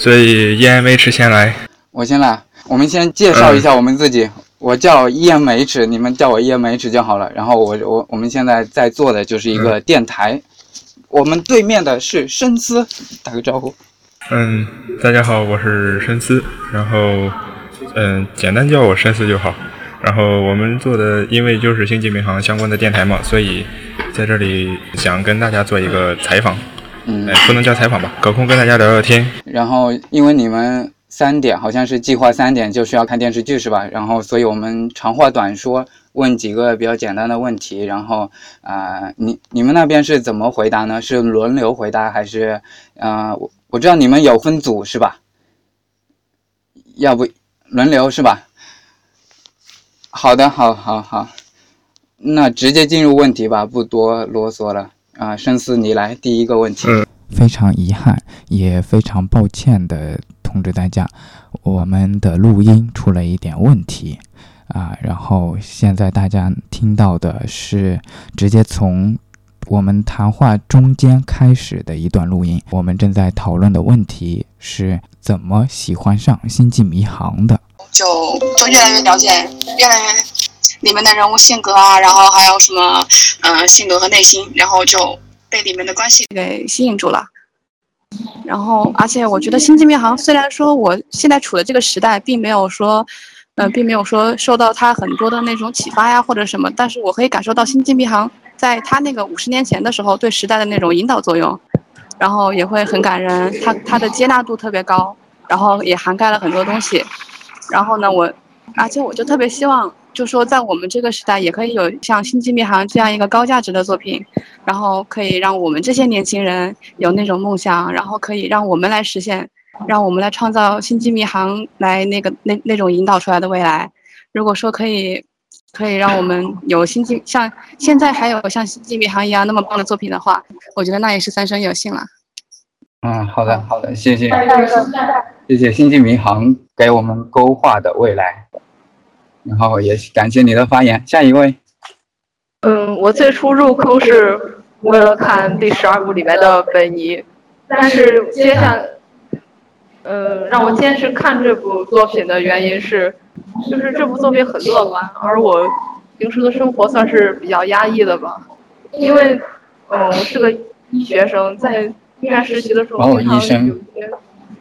所以 EMH 先来，我先来。我们先介绍一下我们自己，我叫 EMH，你们叫我 EMH 就好了。然后我我我们现在在做的就是一个电台。我们对面的是深思，打个招呼。嗯，大家好，我是深思。然后嗯，简单叫我深思就好。然后我们做的，因为就是星际民航相关的电台嘛，所以在这里想跟大家做一个采访。嗯，不能叫采访吧，隔空跟大家聊聊天。然后因为你们三点好像是计划三点就需要看电视剧是吧？然后所以我们长话短说，问几个比较简单的问题。然后啊，你你们那边是怎么回答呢？是轮流回答还是啊？我我知道你们有分组是吧？要不轮流是吧？好的，好，好，好，那直接进入问题吧，不多啰嗦了啊。深思，你来第一个问题。非常遗憾，也非常抱歉的通知大家，我们的录音出了一点问题啊。然后现在大家听到的是直接从我们谈话中间开始的一段录音。我们正在讨论的问题是怎么喜欢上《星际迷航》的。就就越来越了解，越来越里面的人物性格啊，然后还有什么，呃，性格和内心，然后就被里面的关系给吸引住了。然后，而且我觉得《星际迷航》虽然说我现在处的这个时代并没有说，呃，并没有说受到它很多的那种启发呀或者什么，但是我可以感受到《星际迷航》在它那个五十年前的时候对时代的那种引导作用，然后也会很感人，它它的接纳度特别高，然后也涵盖了很多东西。然后呢，我，而且我就特别希望，就说在我们这个时代，也可以有像《星际迷航》这样一个高价值的作品，然后可以让我们这些年轻人有那种梦想，然后可以让我们来实现，让我们来创造《星际迷航》来那个那那种引导出来的未来。如果说可以，可以让我们有星际像现在还有像《星际迷航》一样那么棒的作品的话，我觉得那也是三生有幸了。嗯，好的，好的，谢谢，谢谢《星际迷航》给我们勾画的未来，然后也感谢你的发言。下一位，嗯，我最初入坑是为了看第十二部里面的本尼，但是接下，呃，让我坚持看这部作品的原因是，就是这部作品很乐观，而我平时的生活算是比较压抑的吧，因为，嗯，我是个医学生，在。医院实习的时候，经常有些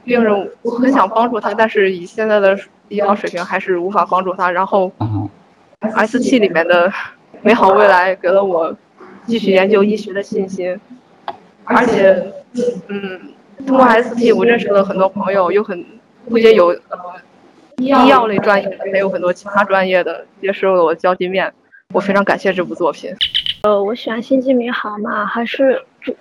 病人，我很想帮助他，但是以现在的医疗水平还是无法帮助他。然后，S T 里面的美好未来给了我继续研究医学的信心，而且，嗯，通过 S T 我认识了很多朋友，有很不仅有呃医药类专业的，还有很多其他专业的，结识了我交际面。我非常感谢这部作品。呃，我喜欢《星际迷航》嘛，还是主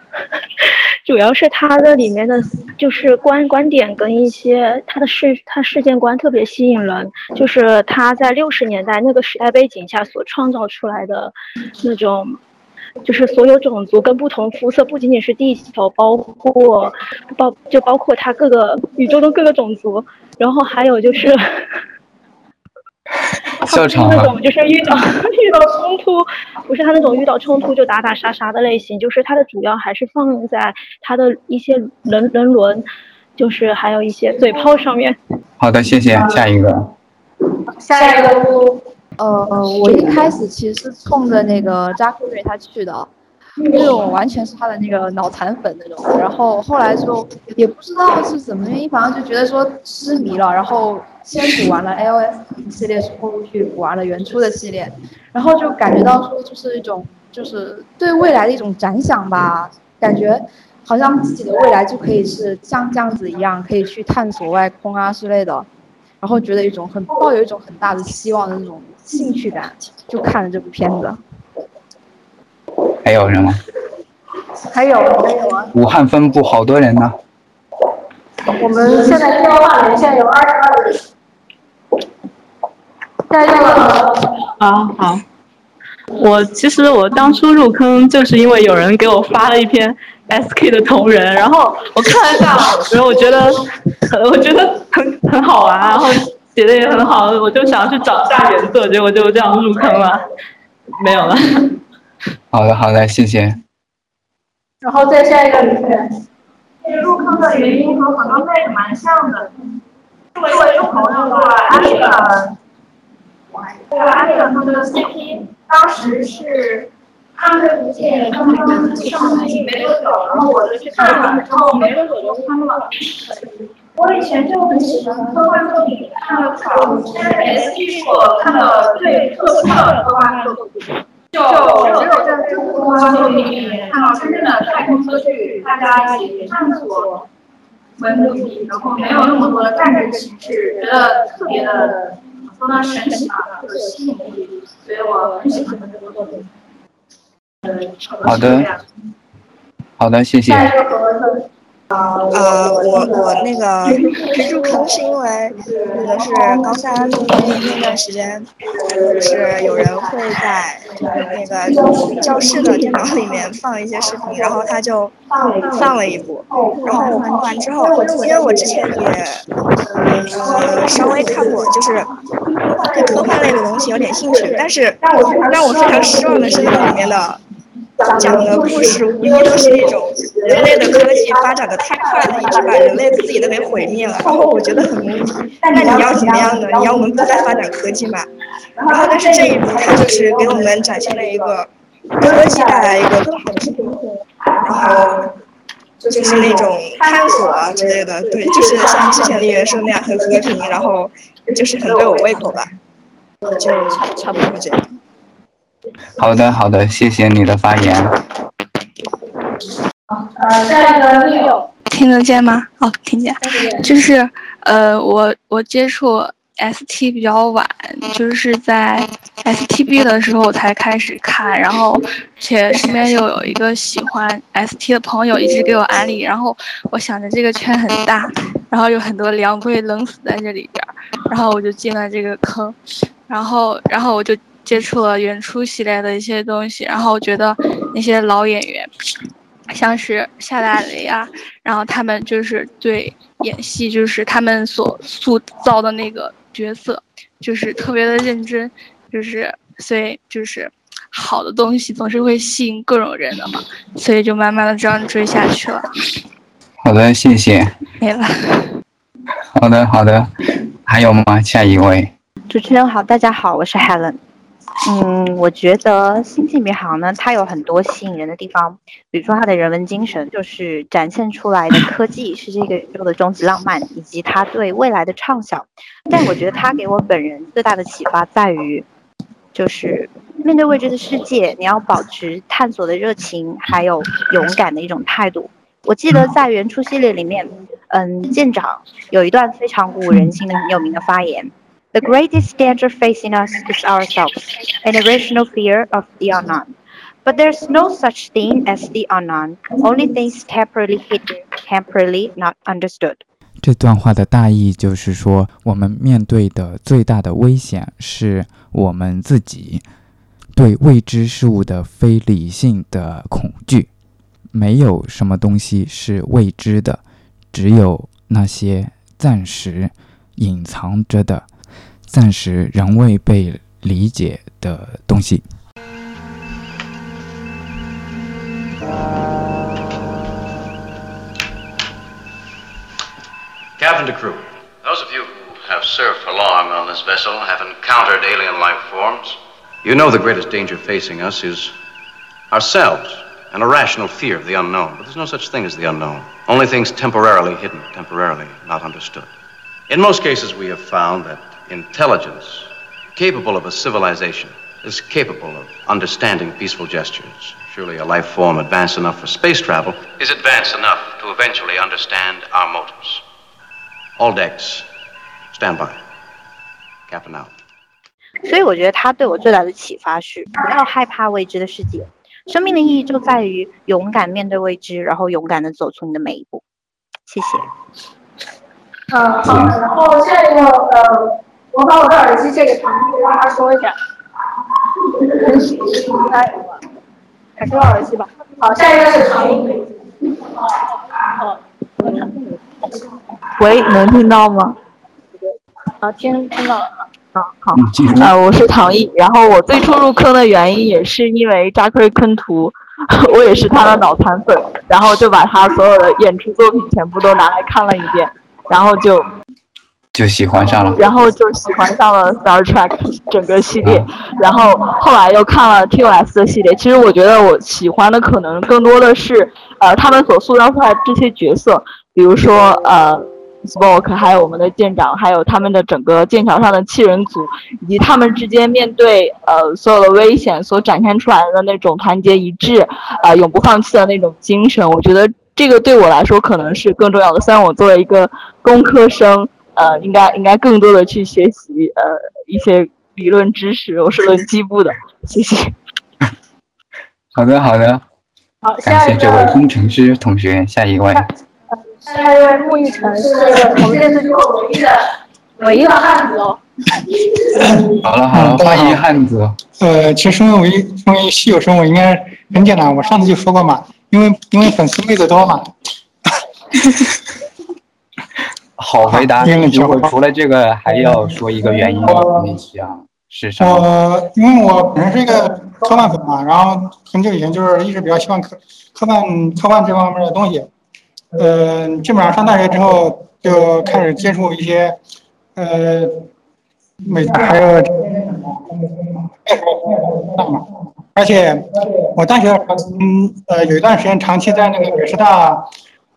主要是他的里面的就是观观点跟一些他的事他事件观特别吸引人，就是他在六十年代那个时代背景下所创造出来的那种，就是所有种族跟不同肤色，不仅仅是地球，包括包就包括它各个宇宙的各个种族，然后还有就是。他不是那种就是遇到 遇到冲突，不是他那种遇到冲突就打打杀杀的类型，就是他的主要还是放在他的一些人人伦，就是还有一些嘴炮上面。好的，谢谢。下一个。下一个。呃，我一开始其实是冲着那个扎克瑞他去的。那种完全是他的那个脑残粉那种，然后后来就也不知道是什么原因，反正就觉得说痴迷了，然后先补完了 L S 系列，后续补完了原初的系列，然后就感觉到说就是一种就是对未来的一种展想吧，感觉好像自己的未来就可以是像这样子一样，可以去探索外空啊之类的，然后觉得一种很抱有一种很大的希望的那种兴趣感，就看了这部片子。还有人吗？还有还有啊！武汉分部好多人呢。我们现在电话连线有二十二人。下一个。好好。我其实我当初入坑就是因为有人给我发了一篇 SK 的同人，然后我看了下，然后我觉得，我觉得很很好玩，然后写的也很好，我就想要去找下原作，结果就这样入坑了，没有了。好的，好的，谢谢。然后再下一个女生，入坑的原因和很多妹子蛮像的。作为入口那个安利了，这个安利了他们的 CP，当时是看这部剧刚刚上映没多久，然后我就去看了，然后没多久就坑了。我以前就很喜欢科幻作品，看了不少，但是 S P 是我看的最特殊的科幻作品。就只有在这部科幻作品里面看到真正的太空车去大家一起探索为目的，然后没有那么多的战争形式，觉得特别的说呢神奇吧，有吸引力，所以我很喜欢这个作品。好的，好的，谢谢。下一个呃，我我那个入坑是因为那个是高三那那段时间，就是有人会在那个教室的电脑里面放一些视频，然后他就放了一部，然后我看完之后，因为我之前也呃稍微看过，就是对科幻类的东西有点兴趣，但是让我非常失望的是那里面的。讲的故事无疑都是那种人类的科技发展的太快了，一直把人类自己都给毁灭了。然后我觉得很无语。那你要怎么样呢？你要我们不再发展科技嘛？然后但是这一部它就是给我们展现了一个科技带来一个更好的生活，然后就是那种探索啊之类的。对，就是像之前的原声那样很和平，然后就是很对我胃口吧。就差差不多这样。好的，好的，谢谢你的发言。呃，下一个六，听得见吗？哦，听见。就是呃，我我接触 ST 比较晚，就是在 STB 的时候我才开始看，然后且身边又有一个喜欢 ST 的朋友一直给我安利，然后我想着这个圈很大，然后有很多凉不会冷死在这里边，然后我就进了这个坑，然后然后我就。接触了原初系列的一些东西，然后我觉得那些老演员，像是夏大雷啊，然后他们就是对演戏，就是他们所塑造的那个角色，就是特别的认真，就是所以就是好的东西总是会吸引各种人的嘛，所以就慢慢的这样追下去了。好的，谢谢。没了。好的，好的，还有吗？下一位。主持人好，大家好，我是 Helen。嗯，我觉得《星际迷航》呢，它有很多吸引人的地方，比如说它的人文精神，就是展现出来的科技是这个宇宙的终极浪漫，以及它对未来的畅想。但我觉得它给我本人最大的启发在于，就是面对未知的世界，你要保持探索的热情，还有勇敢的一种态度。我记得在原初系列里面，嗯，舰长有一段非常鼓舞人心的很有名的发言。The greatest danger facing us is ourselves, an irrational fear of the unknown. But there's no such thing as the unknown, only things temporarily hidden, temporarily not understood. 这段话的大意就是说，我们面对的最大的危险是我们自己对未知事物的非理性的恐惧。没有什么东西是未知的，只有那些暂时隐藏着的。暂时仍未被理解的东西。Captain to crew, those of you who have served for long on this vessel have encountered alien life forms. You know the greatest danger facing us is ourselves, an irrational fear of the unknown. But there's no such thing as the unknown. Only things temporarily hidden, temporarily not understood. In most cases, we have found that intelligence capable of a civilization is capable of understanding peaceful gestures. Surely a life form advanced enough for space travel is advanced enough to eventually understand our motives. All decks, stand by. Captain out. 所以我觉得他对我最大的启发是不要害怕未知的世界，生命的意义就在于勇敢面对未知，然后勇敢的走出你的每一步。谢谢。嗯，好，然后下一个呃。 我把我的耳机借给唐毅，让他说一下。还是耳机吧。好，下一个是唐毅。喂，能听到吗？啊，听听到了。啊好啊，呃，我是唐毅，然后我最初入坑的原因也是因为扎克瑞昆图，我也是他的脑残粉，然后就把他所有的演出作品全部都拿来看了一遍，然后就就喜欢上了。然后就喜欢上了 Star Trek 整个系列，然后后来又看了 TOS 的系列。其实我觉得我喜欢的可能更多的是，呃，他们所塑造出来的这些角色，比如说呃 Spock，还有我们的舰长，还有他们的整个舰桥上的七人组，以及他们之间面对呃所有的危险所展现出来的那种团结一致，啊、永不放弃的那种精神。我觉得这个对我来说可能是更重要的。虽然我作为一个工科生，呃，应该应该更多的去学习呃一些理论知识。我是轮机部的，谢谢。好的，好的，好，感谢这位工程师同学。下一位，下一位穆奕晨是我们电视剧唯一的唯一的汉子哦。好了好了，欢迎汉子。呃，其实身为唯身为稀有生物，应该很简单。我上次就说过嘛，因为因为粉丝妹子多嘛。好回答。除了这个还要说一个原因，你想是什么？我因为我本身是一个科幻粉嘛，然后很久以前就是一直比较喜欢科科幻科幻这方面的东西。呃，基本上上大学之后就开始接触一些呃美还有大嘛，而且我大学嗯呃有一段时间长期在那个北师大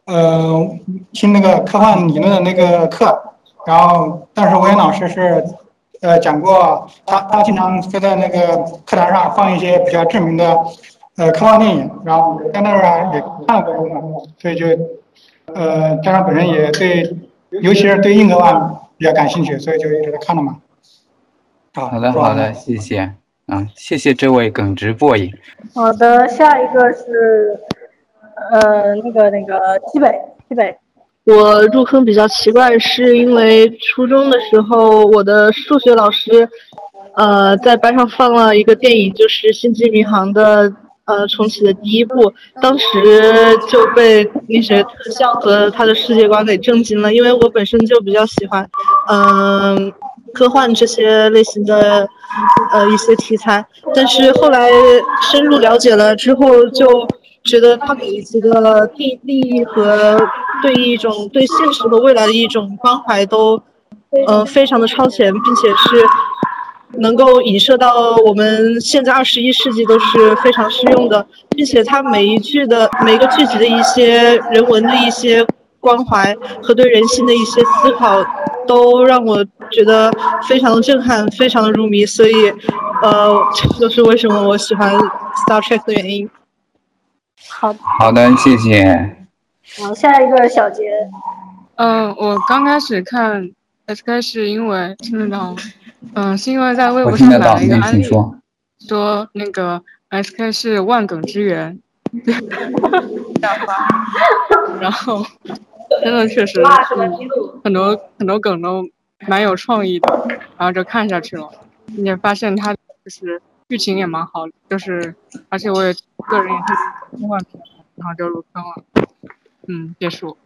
呃听那个科幻理论的那个课，然后当时我也老师是呃讲过，他他经常会在那个课堂上放一些比较知名的呃科幻电影，然后我在那儿啊也看了过嘛，所以就呃加上本人也对，尤其是对硬科幻比较感兴趣，所以就一直在看了嘛。好的好的，谢谢。啊，谢谢这位耿直 boy。好的，下一个是呃那个那个西北西北。我入坑比较奇怪，是因为初中的时候，我的数学老师，呃，在班上放了一个电影，就是《星际迷航》的呃重启的第一部，当时就被那些特效和他的世界观给震惊了，因为我本身就比较喜欢，嗯、科幻这些类型的呃一些题材，但是后来深入了解了之后，就觉得它每几个利利益和对一种对现实和未来的一种关怀都，呃，非常的超前，并且是能够影射到我们现在二十一世纪都是非常适用的，并且它每一句的每一个句子的一些人文的一些关怀和对人性的一些思考，都让我觉得非常的震撼，非常的入迷，所以，呃，这就是为什么我喜欢 Star Trek 的原因。好，好的，谢谢。好，下一个小杰。嗯，我刚开始看 SK 是因为听得到吗，嗯，是因为在微博上买了一个安利，说。说那个 SK 是万梗之源，然后真的确实很多很多梗都蛮有创意的，然后就看下去了，并且发现它就是剧情也蛮好，就是而且我也个人也是科幻片，然后就入坑了。嗯，结束。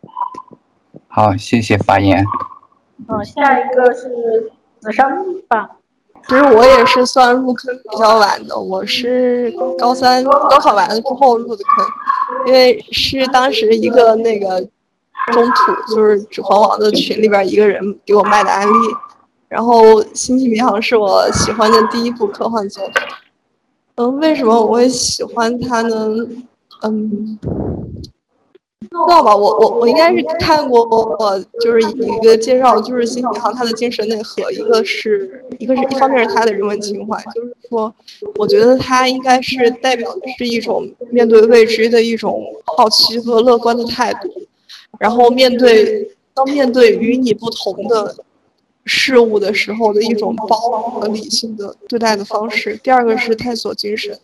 好，谢谢发言。好，下一个是紫珊吧。其实我也是算入坑比较晚的，我是高三高考完了之后入的坑，因为是当时一个那个中土，就是指环王的群里边一个人给我卖的安利，然后《星际迷航》是我喜欢的第一部科幻作品。嗯，为什么我会喜欢他呢？嗯，知道吧，我我我应该是看过，我，就是一个介绍，就是《星际迷航》它的精神内核，一个是一个是一方面是他的人文情怀，就是说，我觉得他应该是代表的是一种面对未知的一种好奇和乐观的态度，然后面对当面对与你不同的事物的时候的一种包容和理性的对待的方式。第二个是探索精神。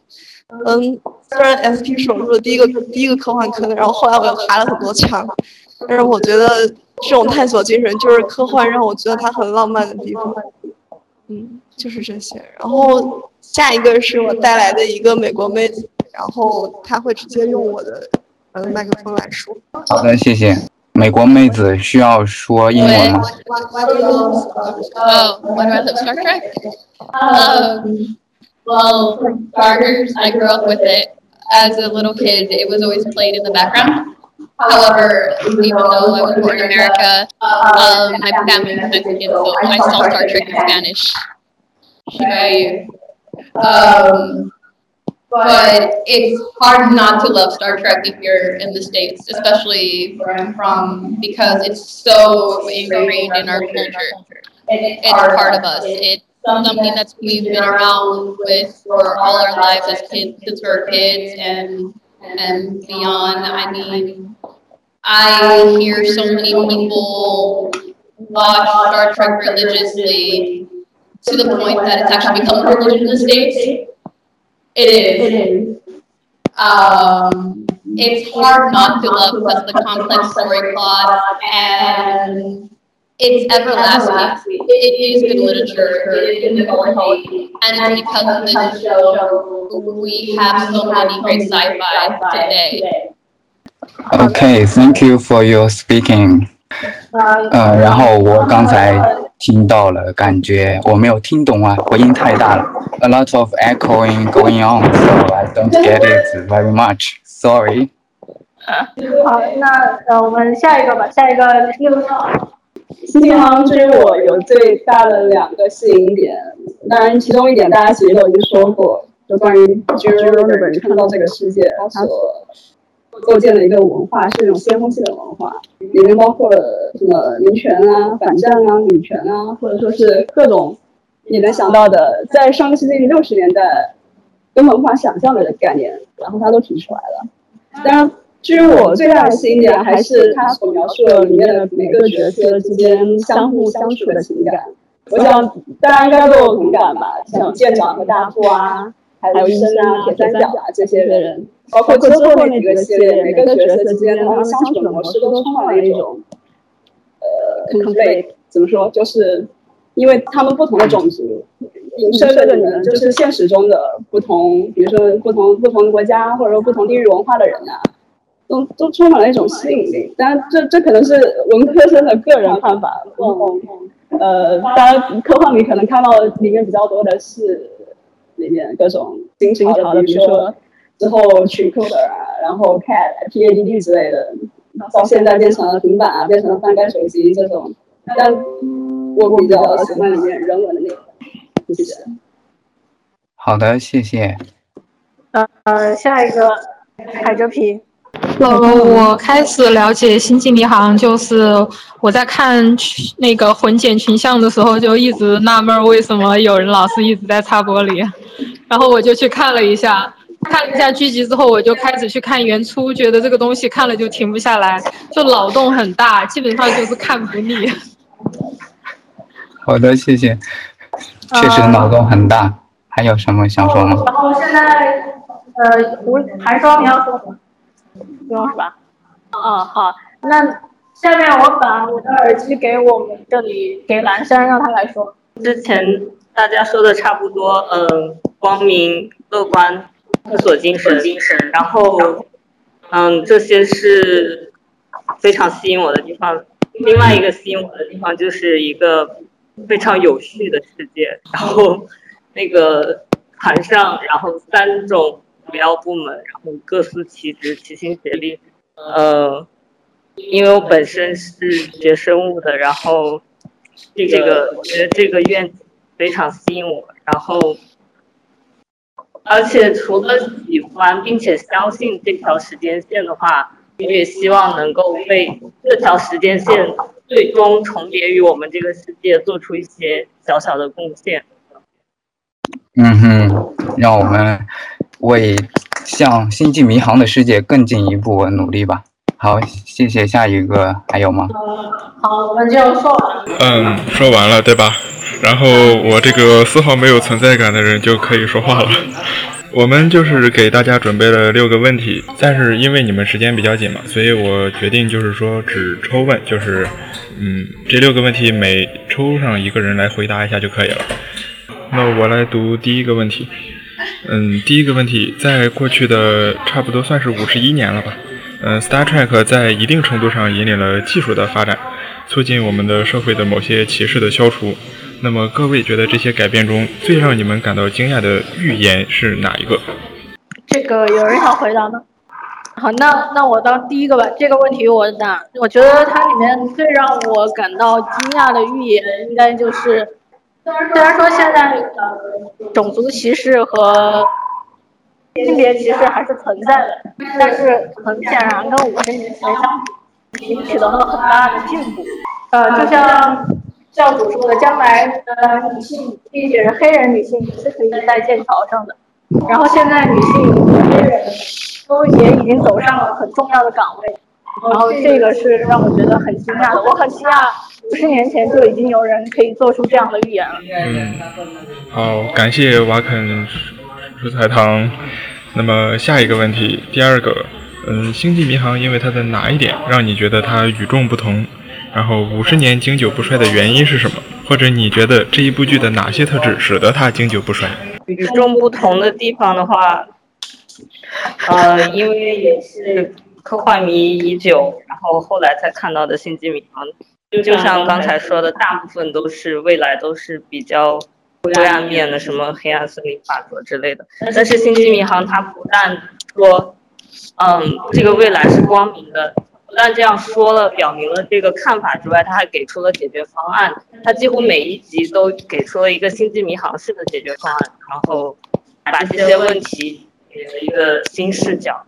嗯，虽然 SP 是我入的第一个第一个科幻坑，然后后来我又爬了很多墙，但是我觉得这种探索精神就是科幻让我觉得它很浪漫的地方。嗯，就是这些。然后下一个是我带来的一个美国妹子，然后她会直接用我的嗯麦克风来说。好的，谢谢。美国妹子需要说英文吗？ Oh, why do I love Star Trek? Um, well, for starters, I grew up with it. As a little kid, it was always played in the background. However, even though I was born in America, um, my family is Mexican, so I saw Star Trek in Spanish. Shibayu. Um, but it's hard not to love Star Trek if you're in the States, especially where I'm from, because it's so ingrained in our culture. It's part of us. It's something that's we've been around with for all our lives as kids, since we were kids and and beyond. I mean, I hear so many people watch Star Trek religiously to the point that it's actually become a religion in the States. It is. Um, it's hard not to love because of the complex story plot and it's everlasting. It is good literature. It is mythology. And it's because of this show, we have so many great sci-fi today. Okay, thank you for your speaking. 呃，然后我刚才听到了，感觉我没有听懂啊，回音太大了 ，a lot of echoing going on, so I don't get it very much. Sorry. 好，那呃，我们下一个吧，下一个六号。新民航对于我有最大的两个吸引点，当然其中一点大家其实都已经说过，就关于居住日本人看到这个世界，他所构建的一个文化是一种先锋性的文化，里面包括了什么民权啊、反战啊、女权啊，或者说是各种你能想到的，在上个世纪六十年代根本无法想象的概念，然后他都提出来了。当然。至于我最大的吸引点，还是他所描述的里面的每个角色之间相互相处的情感。我想大家应该都有同感吧，像舰长和大副啊，还有医生啊、铁三角啊这些的人，包括之后那几个系列，每个角色之间他们相处的模式都充满了一种呃 conflict，怎么说？就是因为他们不同的种族。影射的人就是现实中的不同，比如说不同不同国家或者说不同地域文化的人啊。都都充满了一种吸引力，当然这这可能是文科生的个人看法。嗯，呃，当然科幻里可能看到里面比较多的是里面各种新新潮的，比如说之后去 coder 啊，然后 CAD、PADD 之类的，到现在变成了平板啊，变成了翻盖手机这种。但我比较喜欢里面人文的内容。谢谢。好的，谢谢。呃呃，下一个海蜇皮。呃，我开始了解《星际迷航》，就是我在看那个混剪群像的时候，就一直纳闷为什么有人老是一直在擦玻璃，然后我就去看了一下，看了一下剧集之后，我就开始去看原初，觉得这个东西看了就停不下来，就脑洞很大，基本上就是看不腻。好的，谢谢。确实脑洞很大，还有什么想说吗？然后现在，呃，胡寒霜你要说什么？不用是吧？哦，好，那下面我把我的耳机给我们这里给蓝山，让他来说。之前大家说的差不多，嗯，光明、乐观、探索精神，精神，然后，嗯，这些是非常吸引我的地方。另外一个吸引我的地方就是一个非常有序的世界，然后那个船上，然后三种。主要部门，然后各司其职，齐心协力。呃，因为我本身是学生物的，然后这个我觉得这个愿景非常吸引我。然后，而且除了喜欢并且相信这条时间线的话，也希望能够为这条时间线最终重叠于我们这个世界做出一些小小的贡献。嗯哼，让我们。为向星际迷航的世界更进一步努力吧。好，谢谢。下一个还有吗？好，我们就说完。嗯，说完了，对吧？然后我这个丝毫没有存在感的人就可以说话了。我们就是给大家准备了六个问题，但是因为你们时间比较紧嘛，所以我决定就是说只抽问，就是嗯，这六个问题每抽上一个人来回答一下就可以了。那我来读第一个问题。嗯，第一个问题，在过去的差不多算是五十一年了吧，嗯，Star Trek 在一定程度上引领了技术的发展，促进我们的社会的某些歧视的消除。那么各位觉得这些改变中最让你们感到惊讶的预言是哪一个？这个有人想回答吗？好，那那我当第一个吧。这个问题我答，我觉得它里面最让我感到惊讶的预言，应该就是，虽然说现在呃种族歧视和性别歧视还是存在的，但是很显然跟五十年前相比，已经取得了很大的进步。呃，就像教主说的，将来呃女性，并且是黑人女性也是可以在剑桥上的。然后现在女性黑人。都也已经走上了很重要的岗位，然后这个是让我觉得很惊讶的。我很惊讶，五十年前就已经有人可以做出这样的预言了。嗯，好，感谢瓦肯蔬菜汤。那么下一个问题，第二个，嗯，星际迷航因为它的哪一点让你觉得它与众不同？然后五十年经久不衰的原因是什么？或者你觉得这一部剧的哪些特质使得它经久不衰？与众不同的地方的话。呃，因为也是科幻迷已久，然后后来才看到的《星际迷航》，就像刚才说的，大部分都是未来都是比较灰暗面的，什么黑暗森林法则之类的。但是《星际迷航》它不但说，嗯，这个未来是光明的，不但这样说了，表明了这个看法之外，他还给出了解决方案。他几乎每一集都给出了一个《星际迷航》式的解决方案，然后把这些问题。给了一个新视角，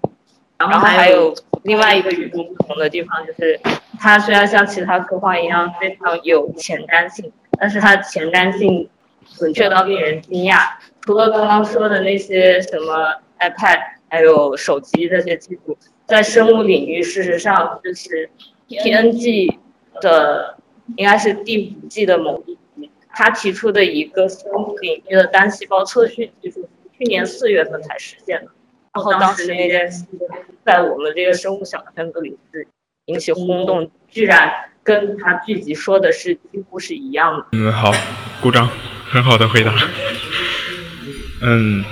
然后还有另外一个与众不同的地方，就是它虽然像其他科幻一样非常有前瞻性，但是它前瞻性准确到令人惊讶。除了刚刚说的那些什么 iPad，还有手机这些技术，在生物领域，事实上就是 TNG 的应该是第五季的某一集，他提出的一个生物领域的单细胞测序技术。去年四月份才实现的，然后当时那件事在我们这个生物小圈子里是引起轰动，居然跟他剧集说的是几乎是一样的。嗯，好，鼓掌，很好的回答。嗯，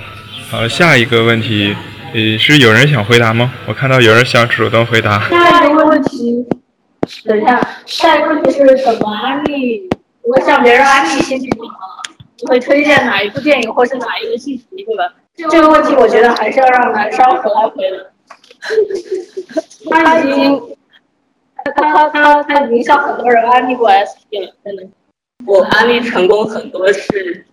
好，下一个问题，呃，是有人想回答吗？我看到有人想主动回答。下一个问题，等一下，下一个问题是怎么安利？我向别人安利先去听啊。会推荐哪一部电影，或是哪一个信息，对吧？这个问题我觉得还是要让男生回来回答。他已经，他他他他已经向很多人安利过 SP 了，真的。我安利成功很多是，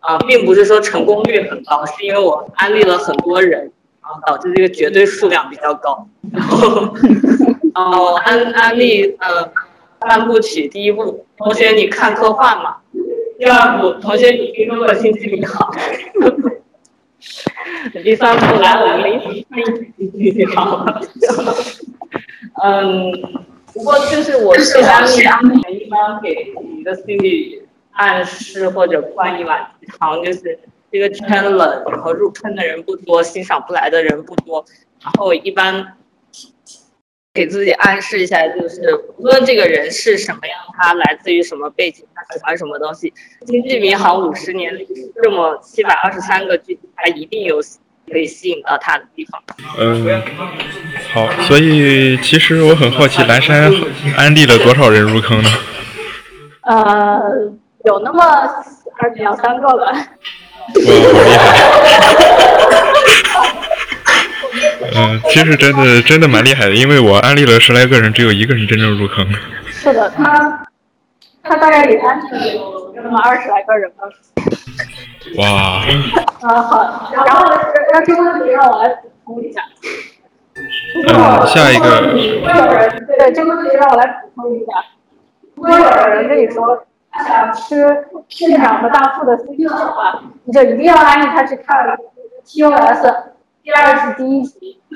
啊，并不是说成功率很高，是因为我安利了很多人，然后导致这个绝对数量比较高。然后，哦，安安利呃三部曲，第一部，同学你看科幻吗？第二部，同学，你听说过《星际迷航》？第三部，来我们一起听《星际迷航》。嗯，不过就是我是安利安排一般给你的心理暗示或者灌一碗鸡汤，就是这个圈冷，然后入坑的人不多，欣赏不来的人不多，然后一般。给自己暗示一下，就是无论这个人是什么样，他来自于什么背景，他喜欢什么东西，《星际迷航》五十年这么七百二十三个剧，他一定有可以吸引到他的地方。嗯，好，所以其实我很好奇，蓝山安利了多少人入坑呢？呃，有那么二两三个吧。哇，好厉害！嗯，其实真的真的蛮厉害的，因为我安利了十来个人，只有一个人真正入坑。是的，他他大概也安利了有那么二十来个人吧。哇。啊好，然后让这个问题让我来补充一下。嗯，下一个。对这个问题让我来补充一下，如果有人跟你说他想吃县长和大富的 CP 的话，你就一定要安利他去看 TOS。第二是第一集，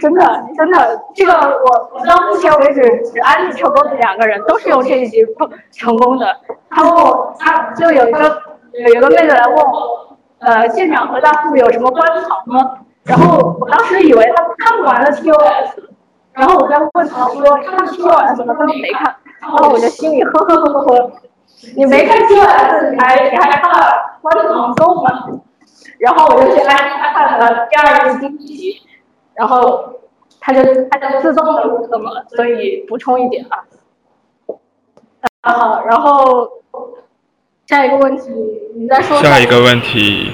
真的真的，这个我我到目前为止只安利成功的两个人，都是用这一集成功的。他问我，他就有一个有一个妹子来问我，呃，县长和大副有什么关藏吗？然后我当时以为他看不完了 TOS，然后我在问他说看 TOS 了，他说没看，然后我就心里呵呵呵呵呵。你没看 TOS，你还你还看了《关唐颂》吗？然后我就去安他看了第二个经济题，然后他就他就自动的入坑了，所以补充一点啊。啊，然后下一个问题，你再说。下一个问题，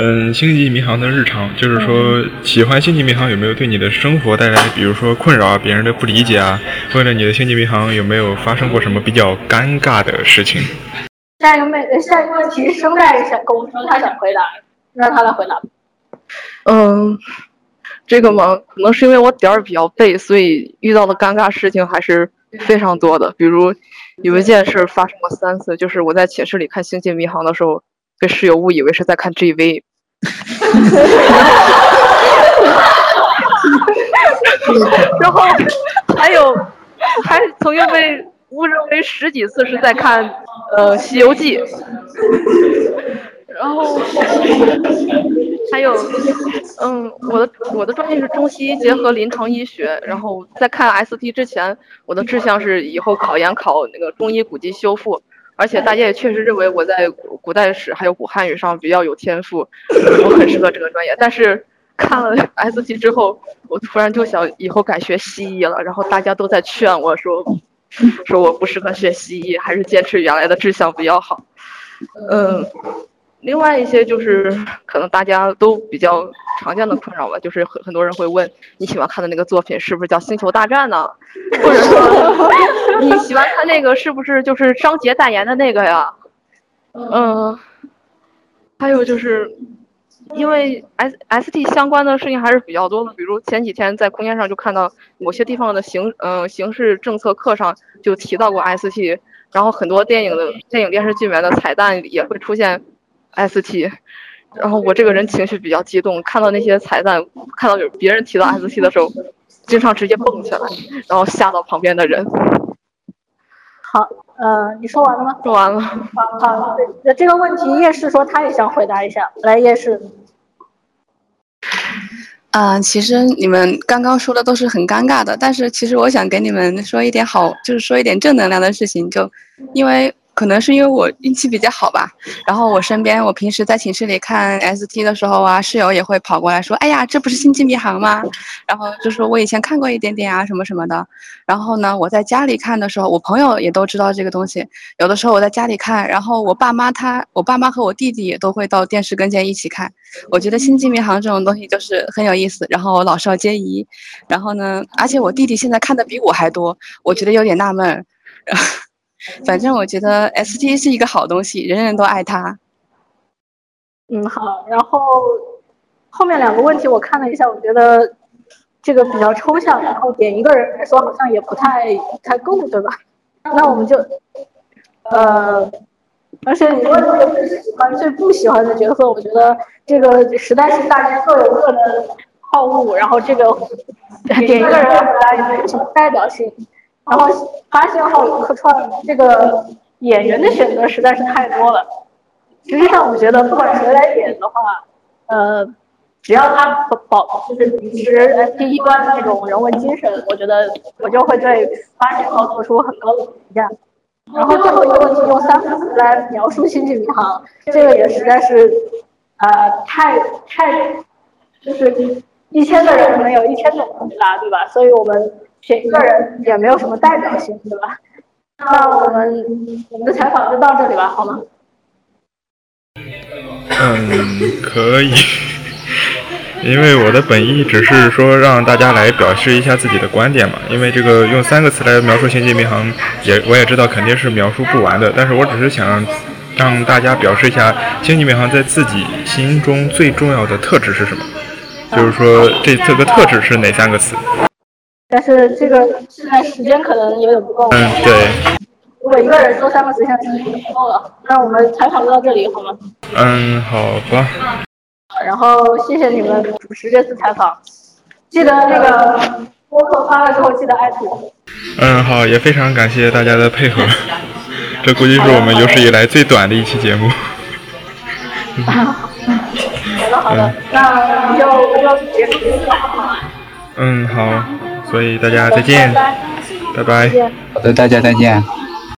嗯，星际迷航的日常，就是说喜欢星际迷航有没有对你的生活带来，比如说困扰啊，别人的不理解啊，或者你的星际迷航有没有发生过什么比较尴尬的事情？下一个问，下一个问题，生代想跟我说他想回答，让他来回答。嗯，这个嘛，可能是因为我点儿比较背，所以遇到的尴尬事情还是非常多的。比如有一件事发生过三次，就是我在寝室里看《星际迷航》的时候，被室友误以为是在看 GV，然后还有还曾经被误认为十几次是在看呃《西游记》。然后还有，嗯，我的我的专业是中西医结合临床医学，然后在看 ST 之前，我的志向是以后考研考那个中医古籍修复，而且大家也确实认为我在古代史还有古汉语上比较有天赋，我很适合这个专业。但是看了 ST 之后，我突然就想以后改学西医了，然后大家都在劝我说，说我不适合学西医，还是坚持原来的志向比较好，嗯。另外一些就是可能大家都比较常见的困扰吧，就是很很多人会问你喜欢看的那个作品是不是叫《星球大战》呢？或者说 你喜欢看那个是不是就是张杰代言的那个呀？嗯，还有就是因为 S S T 相关的事情还是比较多的，比如前几天在空间上就看到某些地方的形嗯形式政策课上就提到过 S T，然后很多电影的电影电视剧里面的彩蛋也会出现。ST，然后我这个人情绪比较激动，看到那些彩蛋，看到有别人提到 ST 的时候，经常直接蹦起来，然后吓到旁边的人。好，呃，你说完了吗？说完了。好，好，那这个问题叶氏说他也想回答一下，来，叶氏。嗯，其实你们刚刚说的都是很尴尬的，但是其实我想给你们说一点好，就是说一点正能量的事情，就因为。可能是因为我运气比较好吧，然后我身边，我平时在寝室里看 ST 的时候啊，室友也会跑过来说：“哎呀，这不是星际迷航吗？”然后就说我以前看过一点点啊，什么什么的。然后呢，我在家里看的时候，我朋友也都知道这个东西。有的时候我在家里看，然后我爸妈他，我爸妈和我弟弟也都会到电视跟前一起看。我觉得星际迷航这种东西就是很有意思，然后老少皆宜。然后呢，而且我弟弟现在看的比我还多，我觉得有点纳闷。反正我觉得 ST 是一个好东西，人人都爱它。嗯，好。然后后面两个问题我看了一下，我觉得这个比较抽象，然后点一个人来说好像也不太太够，对吧？那我们就呃，而且你问的最喜欢、最不喜欢的角色，我觉得这个实在是大家各有各的好恶，然后这个点一个人来有什么代表性。然后发现后客串这个演员的选择实在是太多了。实际上，我觉得不管谁来演的话，呃，只要他保保就是秉持第一关的那种人文精神，我觉得我就会对发现后做出很高的评价。然后最后一个问题，用三个字来描述《星际迷航》，这个也实在是，呃，太太就是一千个人可能有一千种回答，对吧？所以我们。选一个人也没有什么代表性，对吧？那我们我们的采访就到这里吧，好吗？嗯，可以。因为我的本意只是说让大家来表示一下自己的观点嘛。因为这个用三个词来描述《星际迷航》，也我也知道肯定是描述不完的。但是我只是想让大家表示一下《星际迷航》在自己心中最重要的特质是什么，就是说这这个特质是哪三个词？但是这个现在时间可能有点不够。嗯，对。如果一个人说三个词，现在时间不够了。那我们采访就到这里，好吗？嗯，好吧。然后谢谢你们主持这次采访，记得那个播客发了之后记得艾特我。嗯，好，也非常感谢大家的配合。这估计是我们有史以来最短的一期节目。好的，好的，那就就结束了。嗯，好。所以大家再见，拜拜。好的，大家再见。